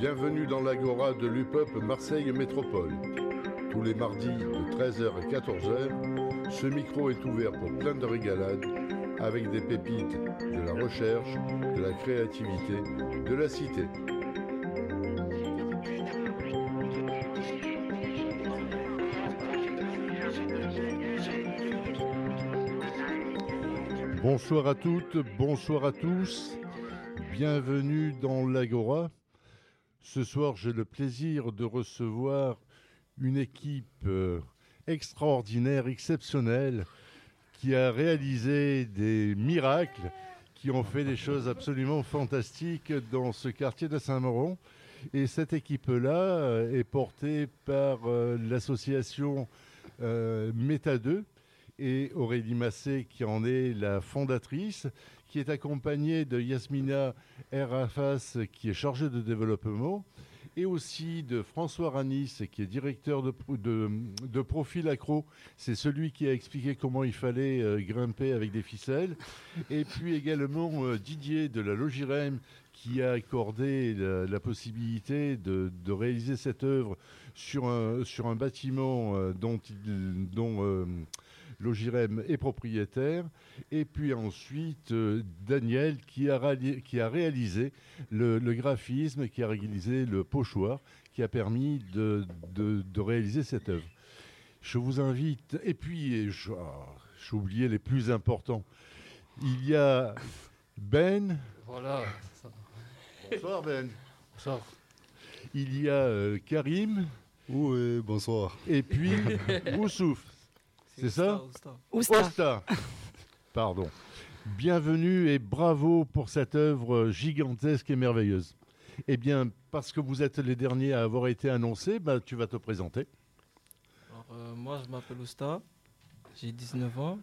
Bienvenue dans l'Agora de l'UPUP Marseille Métropole. Tous les mardis de 13h à 14h, ce micro est ouvert pour plein de régalades avec des pépites de la recherche, de la créativité, de la cité. Bonsoir à toutes, bonsoir à tous. Bienvenue dans l'Agora. Ce soir, j'ai le plaisir de recevoir une équipe euh, extraordinaire, exceptionnelle, qui a réalisé des miracles, qui ont fait des choses absolument fantastiques dans ce quartier de Saint-Mauron. Et cette équipe-là euh, est portée par euh, l'association Méta 2 et Aurélie Massé qui en est la fondatrice, qui est accompagnée de Yasmina Erafas qui est chargée de développement et aussi de François Ranis qui est directeur de, Profil Accro. C'est celui qui a expliqué comment il fallait euh, grimper avec des ficelles. Et puis également euh, Didier de la Logirem qui a accordé la, possibilité de, réaliser cette œuvre sur un, bâtiment euh, dont Logirem est propriétaire. Et puis ensuite, euh, Daniel qui a, qui a réalisé le, graphisme, qui a réalisé le pochoir, qui a permis de, de, réaliser cette œuvre. Je vous invite, et puis, ah, j'ai oublié les plus importants. Il y a Ben. Voilà. Bonsoir Ben. Bonsoir. Il y a euh, Karim. Oui, bonsoir. Et puis Oussouf. C'est ça Ousta. Pardon. Bienvenue et bravo pour cette œuvre gigantesque et merveilleuse. Eh bien, parce que vous êtes les derniers à avoir été annoncés, bah, tu vas te présenter. Euh, moi, je m'appelle Ousta, j'ai 19 ans,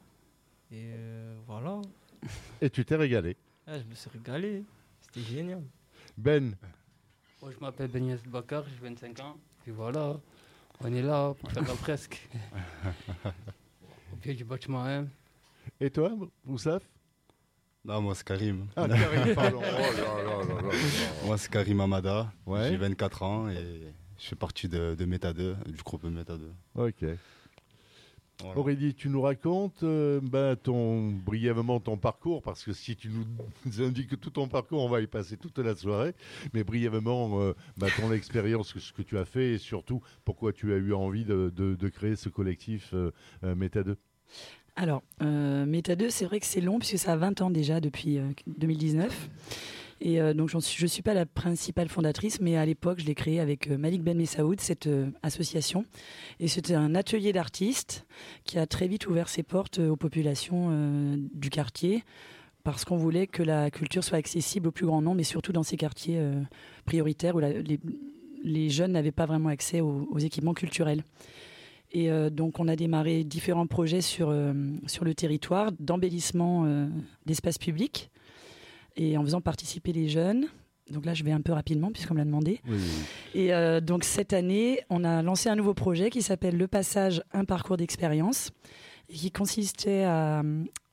et euh, voilà. Et tu t'es régalé Je me suis régalé, c'était génial. Ben Moi, je m'appelle Benyes Bakar, j'ai 25 ans, et voilà, on est là faire presque. au pied du bâtiment 1. Et toi, Moussaf? Non, moi c'est Karim. Ah, Karim, pardon. Oh moi c'est Karim Amada, j'ai 24 ans et je fais partie de, de Meta 2, du groupe Meta 2. Ok. Aurélie, tu nous racontes euh, ben, ton, brièvement ton parcours, parce que si tu nous indiques tout ton parcours, on va y passer toute la soirée, mais brièvement euh, ben, ton expérience, ce que tu as fait, et surtout pourquoi tu as eu envie de, de, créer ce collectif euh, Meta 2. Alors, Meta 2, c'est vrai que c'est long, puisque ça a 20 ans déjà depuis 2019. Et euh, donc, je ne suis pas la principale fondatrice, mais à l'époque, je l'ai créée avec euh, Malik Ben Messaoud, cette euh, association. Et c'était un atelier d'artistes qui a très vite ouvert ses portes aux populations du quartier parce qu'on voulait que la culture soit accessible au plus grand nombre, mais surtout dans ces quartiers prioritaires où les, jeunes n'avaient pas vraiment accès aux, équipements culturels. Et donc on a démarré différents projets sur, sur le territoire d'embellissement d'espaces publics et en faisant participer les jeunes. Donc là, je vais un peu rapidement puisqu'on me l'a demandé. Et euh, donc cette année, on a lancé un nouveau projet qui s'appelle Le Passage, un parcours d'expérience, et qui consistait à,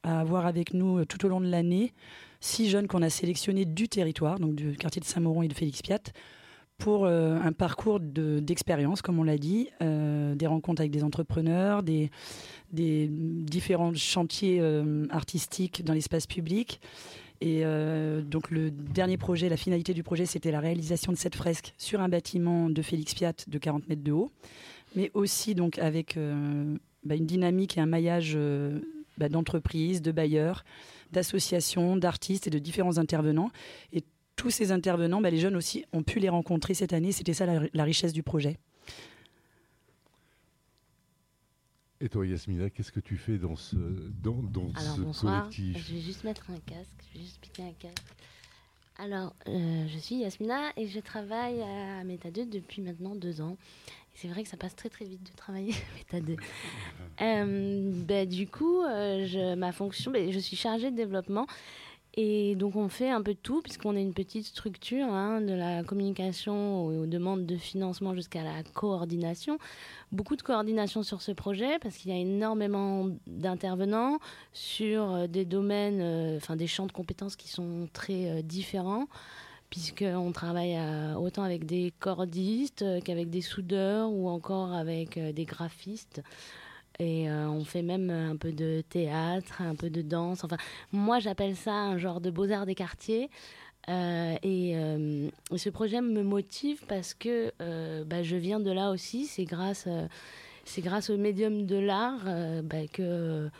avoir avec nous euh, tout au long de l'année six jeunes qu'on a sélectionnés du territoire, donc du quartier de Saint-Mauron et de Félix Piat, pour euh, un parcours d'expérience, comme on l'a dit, des rencontres avec des entrepreneurs, des, des différents chantiers artistiques dans l'espace public et euh, donc le dernier projet, la finalité du projet, c'était la réalisation de cette fresque sur un bâtiment de Félix Piat de 40 mètres de haut, mais aussi donc avec euh, bah, une dynamique et un maillage euh, bah, d'entreprises, de bailleurs, d'associations, d'artistes et de différents intervenants. Tous ces intervenants, bah, les jeunes aussi ont pu les rencontrer cette année. C'était ça la richesse du projet. Et toi, Yasmina, qu'est-ce que tu fais dans ce, dans, dans Alors, bonsoir. Je vais juste mettre un casque. Je vais juste piquer un casque. Alors, euh, je suis Yasmina et je travaille à Meta 2 depuis maintenant deux ans. C'est vrai que ça passe très très vite de travailler à Meta 2. euh, bah, du coup, euh, je, ma fonction, bah, je suis chargée de développement et donc on fait un peu de tout puisqu'on est une petite structure, hein, de la communication aux, demandes de financement jusqu'à la coordination. Beaucoup de coordination sur ce projet parce qu'il y a énormément d'intervenants sur euh, des domaines, euh, enfin des champs de compétences qui sont très euh, différents puisqu'on travaille autant avec des cordistes qu'avec des soudeurs ou encore avec des graphistes. Et on fait même un peu de théâtre, un peu de danse. Enfin, moi, j'appelle ça un genre de beaux-arts des quartiers. et, ce projet me motive parce que bah, je viens de là aussi. C'est grâce, c'est grâce au médium de l'art bah, que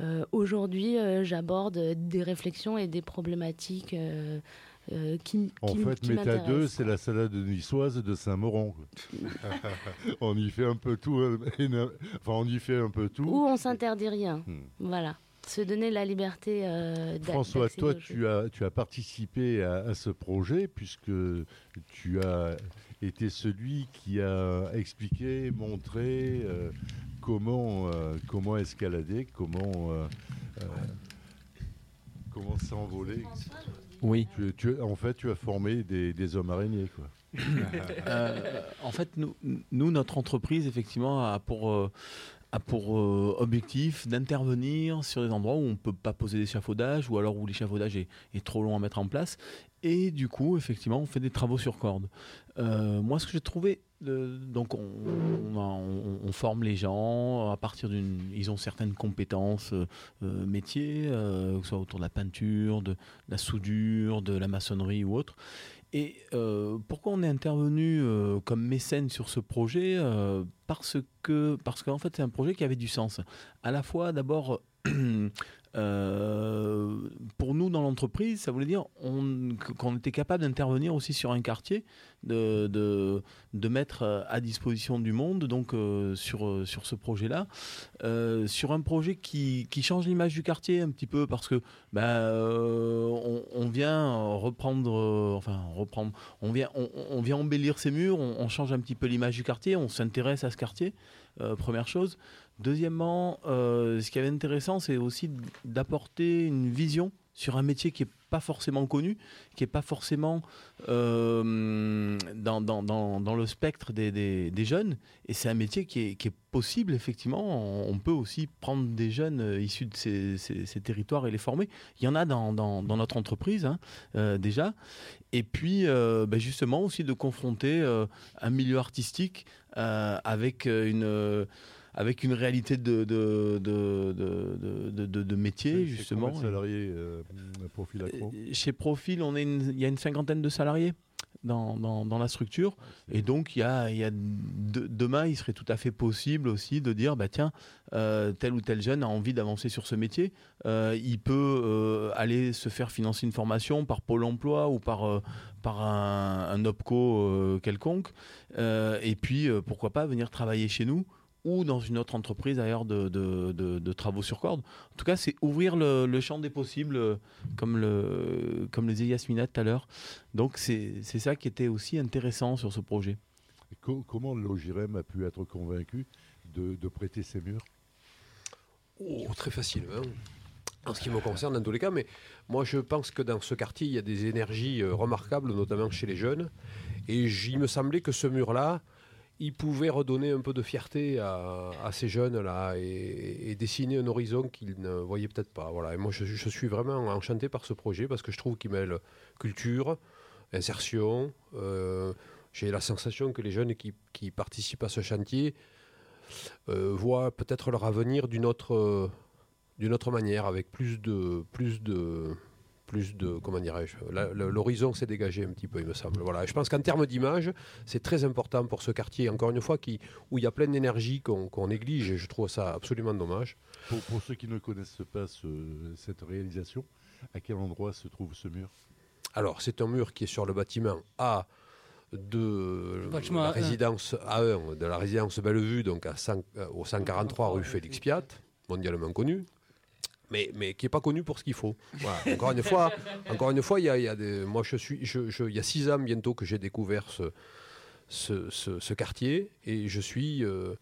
euh, aujourd'hui, euh, j'aborde des réflexions et des problématiques euh, qui, En fait, Méta 2, c'est la salade niçoise de Saint-Mauron. on y fait un peu tout. enfin, on y fait un peu tout. Ou on s'interdit rien. Hmm. Voilà se donner la liberté euh, François, toi, tu as, tu as participé à, ce projet puisque tu as été celui qui a expliqué, montré comment, euh, comment escalader, comment, euh, euh, comment s'envoler. Oui. Tu, en fait, tu as formé des, hommes araignées. Quoi. en fait, nous, nous, notre entreprise, effectivement, a pour a pour objectif d'intervenir sur des endroits où on ne peut pas poser d'échafaudage ou alors où l'échafaudage est, est, trop long à mettre en place. Et du coup, effectivement, on fait des travaux sur corde. moi, ce que j'ai trouvé donc on, forme les gens à partir d'une. Ils ont certaines compétences euh, euh, métiers, euh, que ce soit autour de la peinture, de, la soudure, de la maçonnerie ou autre. Et pourquoi on est intervenu comme mécène sur ce projet Parce que parce qu'en fait c'est un projet qui avait du sens. À la fois d'abord Euh, pour nous, dans l'entreprise, ça voulait dire qu'on était capable d'intervenir aussi sur un quartier, de, mettre à disposition du monde, donc euh, sur, sur ce projet-là, euh, sur un projet qui, qui change l'image du quartier un petit peu, parce que ben, on, vient reprendre, enfin reprendre, on vient, on, vient embellir ces murs, on change un petit peu l'image du quartier, on s'intéresse à ce quartier. Première chose. Deuxièmement, euh, ce qui est intéressant, c'est aussi d'apporter une vision sur un métier qui n'est pas forcément connu, qui n'est pas forcément euh, dans, le spectre des, jeunes. Et c'est un métier qui est, possible, effectivement. On peut aussi prendre des jeunes issus de ces, territoires et les former. Il y en a dans, notre entreprise, hein, déjà. Et puis, ben justement, aussi de confronter un milieu artistique euh, avec euh, une euh, avec une réalité de, de, de, de, métier, justement. salariés Profil Chez Profil, on est il y a une cinquantaine de salariés. Dans, dans, dans, la structure. Et donc, il y a, il y a demain, il serait tout à fait possible aussi de dire, bah, tiens, tel ou tel jeune a envie d'avancer sur ce métier. il peut aller se faire financer une formation par Pôle emploi ou par, par un, un OPCO quelconque. Euh, et puis, euh, pourquoi pas venir travailler chez nous ou dans une autre entreprise d'ailleurs de, de, travaux sur corde. En tout cas, c'est ouvrir le, champ des possibles, euh, comme le, comme le disait Yasmina tout à l'heure. Donc, c'est ça qui était aussi intéressant sur ce projet. comment Logirem a pu être convaincu de, prêter ses murs? Oh, Très facile. Hein. en ce qui me concerne, dans tous les cas, mais moi je pense que dans ce quartier, il y a des énergies remarquables, notamment chez les jeunes. Et il me semblait que ce mur-là, il pouvait redonner un peu de fierté à, ces jeunes-là et, dessiner un horizon qu'ils ne voyaient peut-être pas. Voilà. Et moi, je, suis vraiment enchanté par ce projet parce que je trouve qu'il mêle culture, insertion. Euh, j'ai la sensation que les jeunes qui, participent à ce chantier euh, voient peut-être leur avenir d'une autre, d'une autre manière, avec plus de, plus de, plus de, comment dirais-je, l'horizon s'est dégagé un petit peu, il me semble. Voilà. je pense qu'en termes d'image, c'est très important pour ce quartier, encore une fois, qui, où il y a plein d'énergie qu'on néglige, et je trouve ça absolument dommage. Pour, ceux qui ne connaissent pas cette réalisation, à quel endroit se trouve ce mur? Alors, c'est un mur qui est sur le bâtiment A de la résidence A1 de la résidence Bellevue, donc à euh, au 143 rue Félix Piat, mondialement connu mais, mais qui n'est pas connu pour ce qu'il faut. Encore une fois, encore une fois, il y a, y a des, moi je suis, je, je, il y a six ans bientôt que j'ai découvert ce, ce, ce, quartier et je suis euh,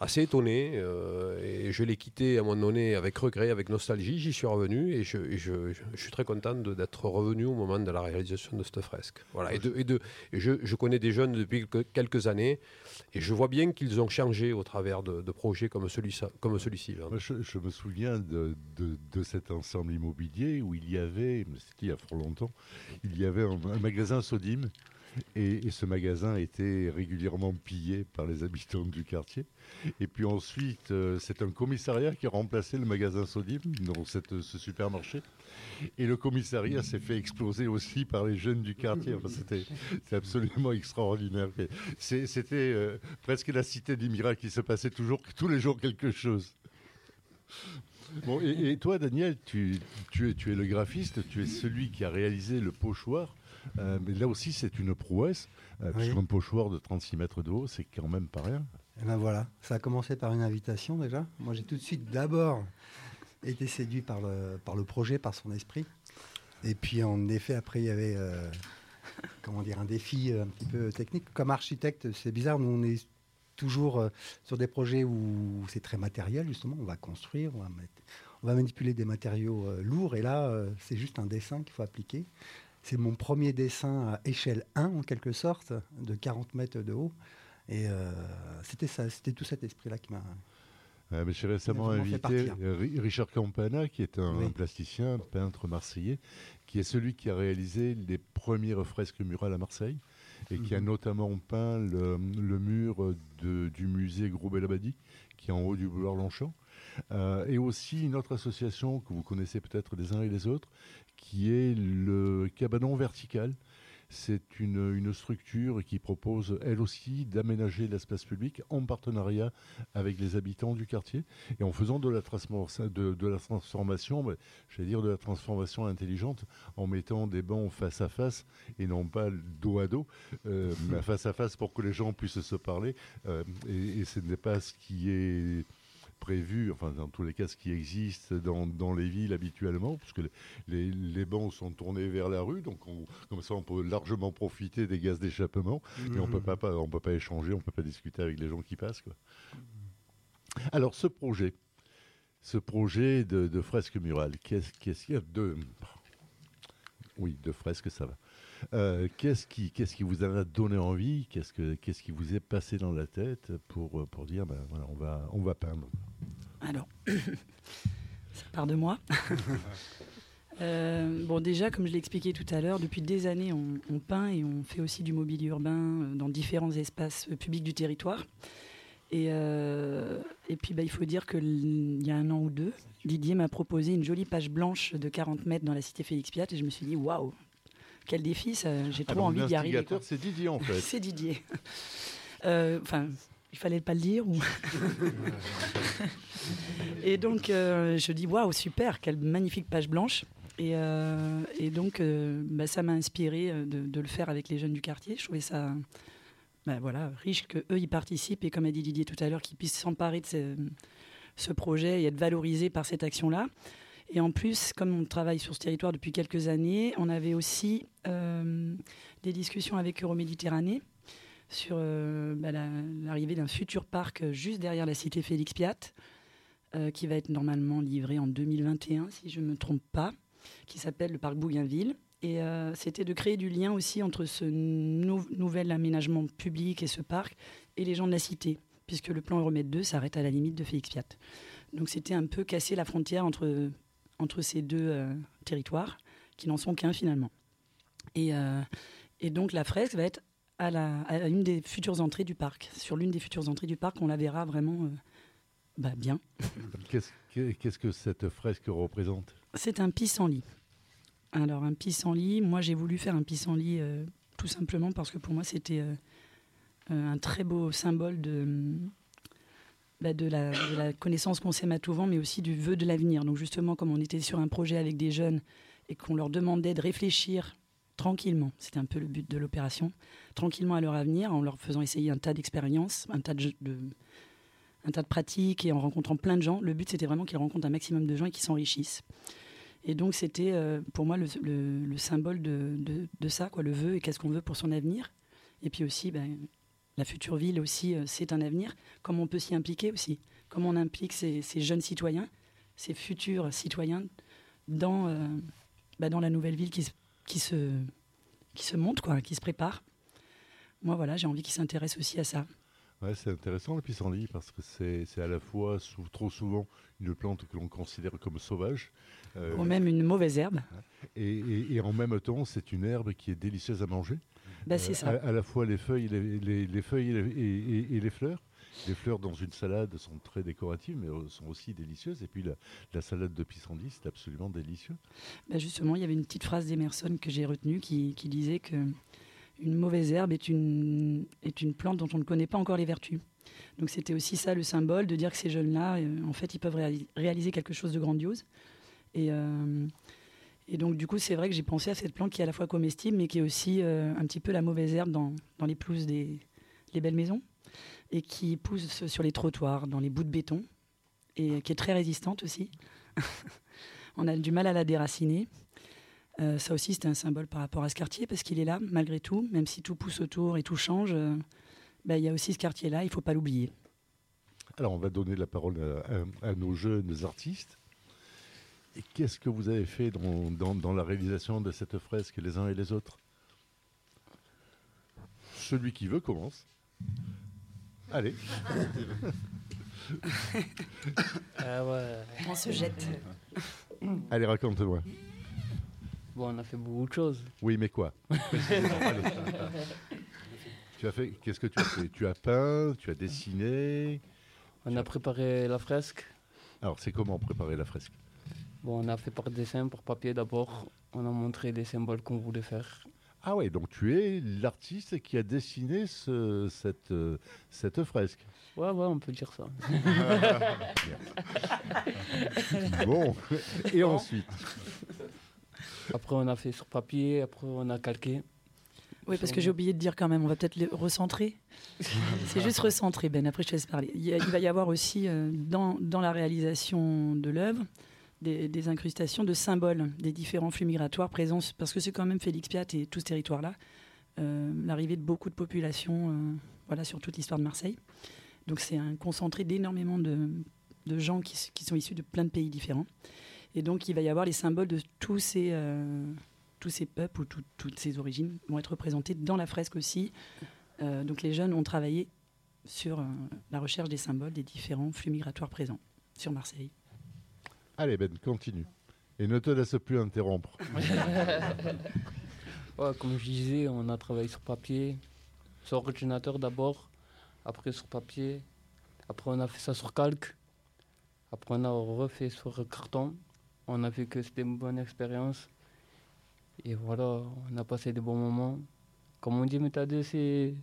assez étonné. euh, et je l'ai quitté à un moment donné avec regret, avec nostalgie. J'y suis revenu et je, suis très content d'être revenu au moment de la réalisation de cette fresque. Voilà. Et, de, et de, et je, connais des jeunes depuis quelques- années et je vois bien qu'ils ont changé au travers de, projets comme celui-ci. Comme là. Moi, je, me souviens de, de- de cet ensemble immobilier où il y avait, c'était il y a fort longtemps, il y avait un, un magasin Sodim. Et, ce magasin était régulièrement pillé par les habitants du quartier. Et puis ensuite, euh, c'est un commissariat qui a remplacé le magasin Sodim, cette- ce supermarché. Et le commissariat s'est fait exploser aussi par les jeunes du quartier. C'était absolument extraordinaire. C'était euh, presque la cité des miracles. Il se passait toujours, tous les jours quelque chose. Bon, et, toi, Daniel, tu es, tu es le graphiste, tu es celui qui a réalisé le pochoir. Euh, mais là aussi, c'est une prouesse, euh, Oui. puisqu'un pochoir de 36 mètres de haut, c'est quand même pas rien. Et ben voilà, ça a commencé par une invitation déjà. Moi, j'ai tout de suite d'abord été séduit par le, par le projet, par son esprit. Et puis, en effet, après, il y avait euh, comment dire, un défi euh, un petit peu technique. Comme architecte, c'est bizarre, nous, on est toujours sur des projets où c'est très matériel, justement. On va construire, on va, mettre- on va manipuler des matériaux lourds. Et là, c'est juste un dessin qu'il faut appliquer. C'est mon premier dessin à échelle 1, en quelque sorte, de 40 mètres de haut. Et euh, c'était ça, c'était tout cet esprit-là qui m'a. Mais J'ai récemment invité euh, Ri- Richard Campana, qui est un, Oui. un plasticien, peintre marseillais, qui est celui qui a réalisé les premières fresques murales à Marseille et qui a Mhm. notamment peint le, le mur de- du musée Gros-Belabadi, qui est en haut du boulevard Longchamp. Euh, et aussi une autre association que vous connaissez peut-être les uns et les autres, qui est le Cabanon Vertical. C'est une, une structure qui propose, elle aussi, d'aménager l'espace public en partenariat avec les habitants du quartier et en faisant de la, transfor- de, de la transformation, j'allais dire de la transformation intelligente, en mettant des bancs face à face et non pas dos à dos, euh, mais face à face pour que les gens puissent se parler. Euh, et, et ce n'est pas ce qui est prévu, enfin dans tous les cas ce qui existe dans, dans les villes habituellement, puisque les, les, bancs sont tournés vers la rue, donc on- comme ça on peut largement profiter des gaz d'échappement, mais on peut pas, pas- on peut pas échanger, on peut pas discuter avec les gens qui passent. Quoi. Alors ce projet, ce projet de, de fresque murale, qu'est-ce qu'est-ce qu'il y a de... Oui, de fresque, ça va. Euh, qu'est-ce qui, qu'est-ce qui vous a donné envie? Qu'est-ce que, qu'est-ce qui vous est passé dans la tête pour, euh, pour dire, ben, voilà, on va, on va peindre? Alors, ça part de moi. Euh, bon, déjà, comme je l'ai expliqué tout à l'heure, depuis des années, on, peint et on fait aussi du mobilier urbain dans différents espaces publics du territoire. Et, et puis, bah, il faut dire qu'il y a un an ou deux, Didier m'a proposé une jolie page blanche de 40 mètres dans la cité Félix Piat et je me suis dit, waouh, quel défi, j'ai Ah, trop envie d'y arriver. c'est Didier en fait. C'est Didier. Euh, Enfin, il fallait pas le dire. Ou... et donc, euh, je dis waouh, super, quelle magnifique page blanche. Et, euh, et donc, euh, bah, ça m'a inspiré de, de le faire avec les jeunes du quartier. Je trouvais ça bah, voilà, riche que eux y participent et comme a dit Didier tout à l'heure, qu'ils puissent s'emparer de ce, ce projet et être valorisés par cette action-là. Et en plus, comme on travaille sur ce territoire depuis quelques années, on avait aussi euh, des discussions avec Euroméditerranée sur euh, bah, la- l'arrivée d'un futur parc juste derrière la cité Félix Piat, euh, qui va être normalement livré en 2021, si je ne me trompe pas, qui s'appelle le parc Bougainville. Et c'était de créer du lien aussi entre ce nou- nouvel aménagement public et ce parc et les gens de la cité, puisque le plan Euromède 2 s'arrête à la limite de Félix Piat. Donc c'était un peu casser la frontière entre, entre ces deux euh, territoires, qui n'en sont qu'un finalement. Et, euh, et donc la fresque va être à, la, à une des futures entrées du parc. Sur l'une des futures entrées du parc, on la verra vraiment euh, bah, bien. Qu'est-ce que- qu'est-ce que cette fresque représente? C'est un pissenlit. Alors, un pissenlit, moi j'ai voulu faire un pissenlit tout simplement parce que pour moi c'était un très beau symbole de, bah, de, la, connaissance qu'on sème à tout vent, mais aussi du vœu de l'avenir. Donc, justement, comme on était sur un projet avec des jeunes et qu'on leur demandait de réfléchir tranquillement, c'était un peu le but de l'opération, tranquillement à leur avenir, en leur faisant essayer un tas d'expériences, un tas de, pratiques et en rencontrant plein de gens. Le but, c'était vraiment qu'ils rencontrent un maximum de gens et qu'ils s'enrichissent. Et donc, c'était euh, pour moi le, le- le symbole de, de- de ça, quoi, le vœu et qu'est-ce qu'on veut pour son avenir. Et puis aussi, ben, la future ville aussi, c'est un avenir. Comment on peut s'y impliquer aussi? Comment on implique ces, jeunes citoyens, ces futurs citoyens dans, bah, dans la nouvelle ville qui, qui, se, qui se monte, quoi, qui se prépare? Moi, voilà, j'ai envie qu'ils s'intéressent aussi à ça. Ouais, c'est intéressant le pissenlit parce que c'est à la fois trop souvent une plante que l'on considère comme sauvage. Euh, Ou même une mauvaise herbe. Et, en même temps, c'est une herbe qui est délicieuse à manger. Bah, c'est ça. À, la fois les feuilles, les, les, feuilles et, les fleurs. Les fleurs dans une salade sont très décoratives, mais sont aussi délicieuses. Et puis la, salade de pissenlit, c'est absolument délicieux. Bah justement, il y avait une petite phrase d'Emerson que j'ai retenue qui, qui disait que une mauvaise herbe est une, est une plante dont on ne connaît pas encore les vertus. Donc c'était aussi ça le symbole de dire que ces jeunes-là, euh, en fait, ils peuvent réaliser quelque chose de grandiose. Et, euh, et donc du coup, c'est vrai que j'ai pensé à cette plante qui est à la fois comestible, mais qui est aussi euh, un petit peu la mauvaise herbe dans, dans les pelouses des les belles maisons, et qui pousse sur les trottoirs, dans les bouts de béton, et qui est très résistante aussi. On a du mal à la déraciner. Euh, ça aussi, c'est un symbole par rapport à ce quartier, parce qu'il est là, malgré tout, même si tout pousse autour et tout change. Euh, ben, il y a aussi ce quartier-là, il ne faut pas l'oublier. Alors, on va donner la parole à, nos jeunes artistes. Et qu'est-ce que vous avez fait dans, dans, la réalisation de cette fresque, les uns et les autres? Celui qui veut commence. Allez. Ah ouais. On se jette. Allez, raconte-moi. Bon, on a fait beaucoup de choses. Oui, mais quoi? Tu as fait Qu'est-ce que tu as fait? Tu as peint Tu as dessiné? On a préparé la fresque. Alors, c'est comment préparer la fresque? Bon, on a fait par dessin, par papier d'abord. On a montré les symboles qu'on voulait faire. Ah ouais, donc tu es l'artiste qui a dessiné ce, cette, euh, cette fresque. Ouais, ouais, on peut dire ça. bon, et ensuite après, on a fait sur papier, après, on a calqué. Oui, parce que j'ai oublié de dire quand même, on va peut-être le recentrer. c'est juste recentrer, Ben, après je te laisse parler. Il, va y avoir aussi euh, dans, dans, la réalisation de l'œuvre des, incrustations de symboles des différents flux migratoires présents, parce que c'est quand même Félix Piat et tout ce territoire-là, euh, l'arrivée de beaucoup de populations euh, voilà, sur toute l'histoire de Marseille. Donc c'est un concentré d'énormément de, de, gens qui, qui, sont issus de plein de pays différents. Et donc, il va y avoir les symboles de tous ces, euh, tous ces peuples ou toutes ces origines vont être représentés dans la fresque aussi. Donc, les jeunes ont travaillé sur la recherche des symboles des différents flux migratoires présents sur Marseille. Allez, Ben, continue. Et ne te laisse plus interrompre. comme je disais, on a travaillé sur papier, sur ordinateur d'abord, après sur papier, après on a fait ça sur calque, après on a refait sur carton, on a vu que c'était une bonne expérience. Et voilà, on a passé des bons moments. Comme on dit, Méthode, c'est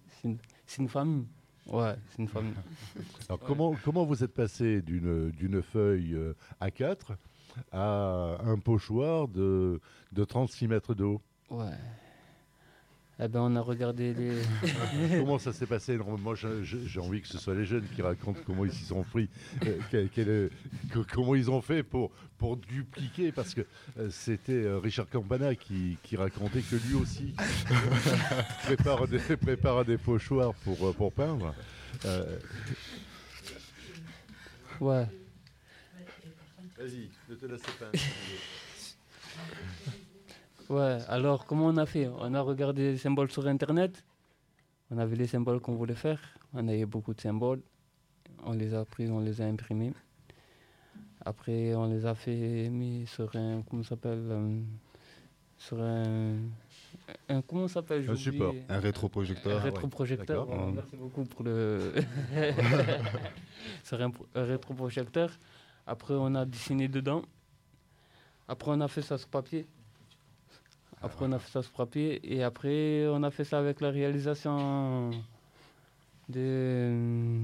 une famille. Ouais, c'est une famille. Alors, comment, comment vous êtes passé d'une feuille euh, A4 à un pochoir de, de 36 mètres de haut? Ouais. Eh ben, on a regardé les. comment ça s'est passé Moi, j'ai envie que ce soit les jeunes qui racontent comment ils s'y sont pris, euh, comment ils ont fait pour, pour dupliquer, parce que euh, c'était euh, Richard Campana qui, qui, racontait que lui aussi prépare, des, prépare des pochoirs pour, pour peindre. Ouais. Vas-y, ne te laisse pas. Ouais, alors comment on a fait? On a regardé les symboles sur Internet. On avait les symboles qu'on voulait faire. On avait beaucoup de symboles. On les a pris, on les a imprimés. Après, on les a fait mis sur un. Comment s'appelle euh, Sur un. un comment s'appelle Un support. Un rétroprojecteur. Un rétroprojecteur. merci beaucoup pour le. sur un, un rétroprojecteur. Après, on a dessiné dedans. Après, on a fait ça sur papier. Après, on a fait ça sur papier et après, on a fait ça avec la réalisation de.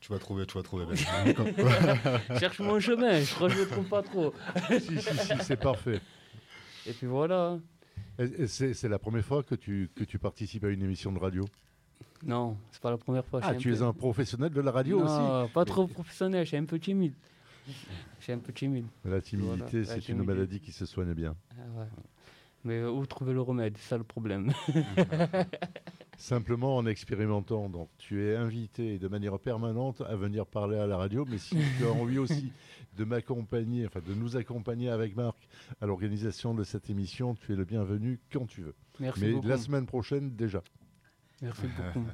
Tu vas trouver, tu vas trouver. Cherche mon chemin, je crois que je ne trouve pas trop. si, si, si, c'est parfait. Et puis voilà. C'est la première fois que tu, que tu participes à une émission de radio? Non, c'est pas la première fois. Ah, tu es un professionnel de la radio aussi? Non, pas trop professionnel, je suis un peu timide. Je suis un peu timide. La timidité, c'est une maladie qui se soigne bien. Ah Mais où trouver le remède C'est ça le problème. Simplement en expérimentant. Donc, tu es invité de manière permanente à venir parler à la radio, mais si tu as envie aussi de m'accompagner, enfin de nous accompagner avec Marc à l'organisation de cette émission, tu es le bienvenu quand tu veux. Merci mais beaucoup. la semaine prochaine déjà. Merci beaucoup.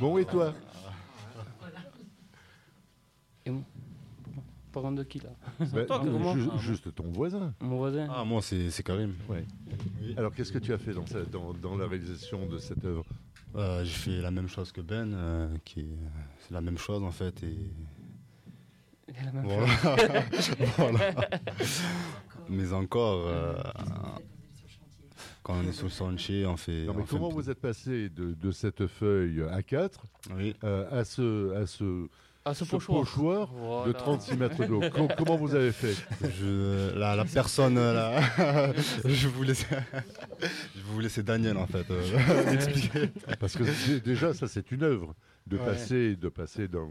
Bon, et toi? Et Parlant de qui là Bah, ju- ju- Juste ton voisin. Mon voisin Ah, moi, c'est c'est Karim. Ouais. Alors, qu'est-ce que tu as fait dans, sa- dans- dans la réalisation de cette œuvre? Euh, J'ai fait la même chose que Ben, euh, qui est- c'est la même chose en fait. Et la même voilà. Voilà. Mais encore, euh, quand on est sur le chantier, on fait. Non, mais on comment vous êtes passé de, de cette feuille A4 Oui. euh, à ce, à ce, À ce ce pochoir. pochoir de Voilà. 36 mètres d'eau Com- Comment vous avez fait? Je, la, la personne là, je vous laisse, je vous laisser Daniel en fait euh. Parce que déjà, ça, c'est une œuvre. De Ouais. passer, de passer d'un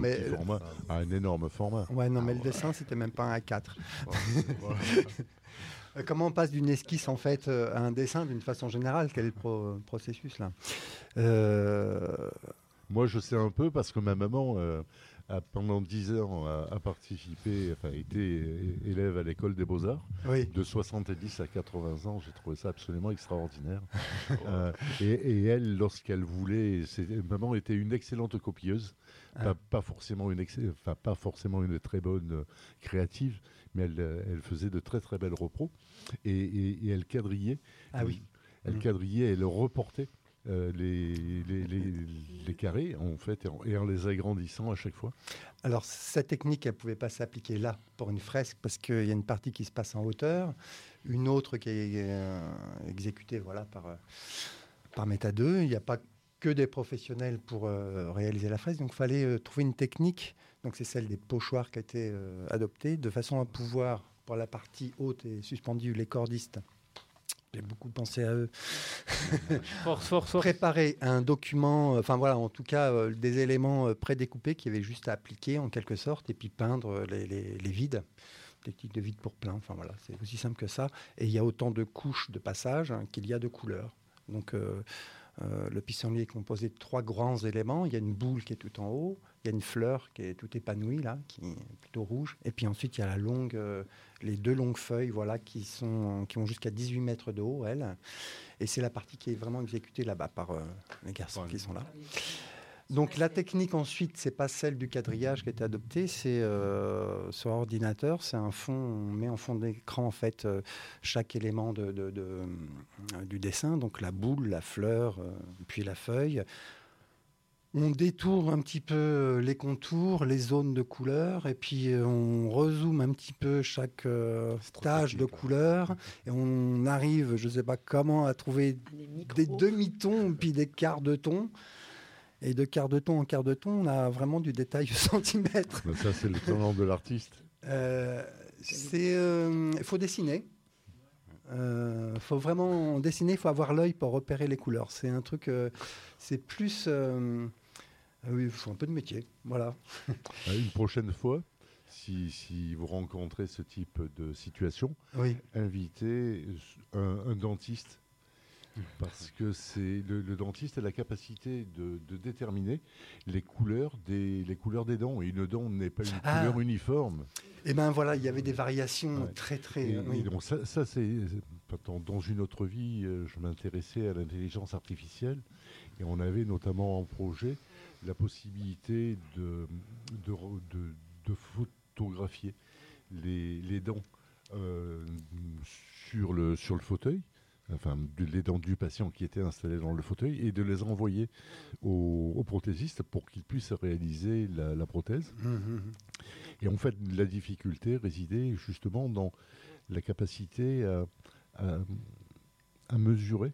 petit format à un énorme format. Ouais, non, mais le dessin, c'était même pas un A4. Euh, Comment on passe d'une esquisse en fait euh, à un dessin d'une façon générale? Quel est le pro- processus là? Euh, Moi, je sais un peu parce que ma maman, euh, a, pendant 10 ans, a, a participé, enfin, été élève à l'école des Beaux-Arts. Oui. De 70 à 80 ans, j'ai trouvé ça absolument extraordinaire. Euh, et, et elle, lorsqu'elle voulait, maman était une excellente copieuse, Ah. pas, pas forcément une, enfin, pas forcément une très bonne euh, créative, mais elle, elle faisait de très très belles repros. Et, et- et elle quadrillait. Ah oui. Elle Mm. quadrillait, elle reportait. Euh, les, carrés en fait et en, les agrandissant à chaque fois. Alors, cette technique, elle ne pouvait pas s'appliquer là pour une fresque parce qu'il y a une partie qui se passe en hauteur, une autre qui est euh, exécutée voilà, par, euh, par Méta 2. Il n'y a pas que des professionnels pour réaliser la fresque, donc il fallait trouver une technique. Donc, c'est celle des pochoirs qui a été adoptée de façon à pouvoir, pour la partie haute et suspendue, les cordistes. J'ai beaucoup pensé à eux. Force, force, force. Préparer un document, enfin voilà, en tout cas euh, des éléments euh, prédécoupés qu'il y avait juste à appliquer en quelque sorte et puis peindre euh, les, les- les vides, technique de vide pour plein. Enfin voilà, c'est aussi simple que ça. Et il y a autant de couches de passage hein, qu'il y a de couleurs. Donc euh, euh, le pissenlit est composé de trois grands éléments. Il y a une boule qui est tout en haut, il y a une fleur qui est tout épanouie là, qui est plutôt rouge, et puis ensuite il y a la longue, euh, les deux longues feuilles voilà qui sont qui ont jusqu'à 18 mètres de haut elles. Et c'est la partie qui est vraiment exécutée là-bas par euh, les garçons qui sont là. Donc la technique ensuite, c'est pas celle du quadrillage qui a été adoptée, c'est euh, sur ordinateur, c'est un fond, on met en fond d'écran en fait euh, chaque élément de, de- de, euh, du dessin, donc la boule, la fleur, puis la feuille. On détourne un petit peu euh, les contours, les zones de couleur, et puis euh, on rezoome un petit peu chaque euh, tâche de couleur, et on arrive, je ne sais pas comment, à trouver Des demi-tons puis des quarts de ton. Et de quart de ton en quart de ton, on a vraiment du détail au centimètre. Mais ça, c'est le talent de l'artiste. Euh, c'est, euh, il faut dessiner. Il faut vraiment dessiner, il faut avoir l'œil pour repérer les couleurs. C'est un truc, euh, c'est plus, euh, ah oui, il faut un peu de métier, voilà. Euh, Une prochaine fois, si, si vous rencontrez ce type de situation, Oui. invitez un, un dentiste. Parce que c'est le, le dentiste a la capacité de, de déterminer les couleurs des les couleurs des dents. Et une dent n'est pas une Ah. couleur uniforme. Et ben voilà, il y avait des variations Ouais. très très. Et, oui. et donc ça, ça, c'est dans une autre vie, euh, je m'intéressais à l'intelligence artificielle et on avait notamment en projet la possibilité de, de, re- de- de photographier les, les dents euh, sur, le, sur le fauteuil, enfin les dents du patient qui étaient installées dans le fauteuil et de les envoyer au, au prothésiste pour qu'il puisse réaliser la- la prothèse. Hum, hum, hum. Et en fait, la difficulté résidait justement dans la capacité à, à- à mesurer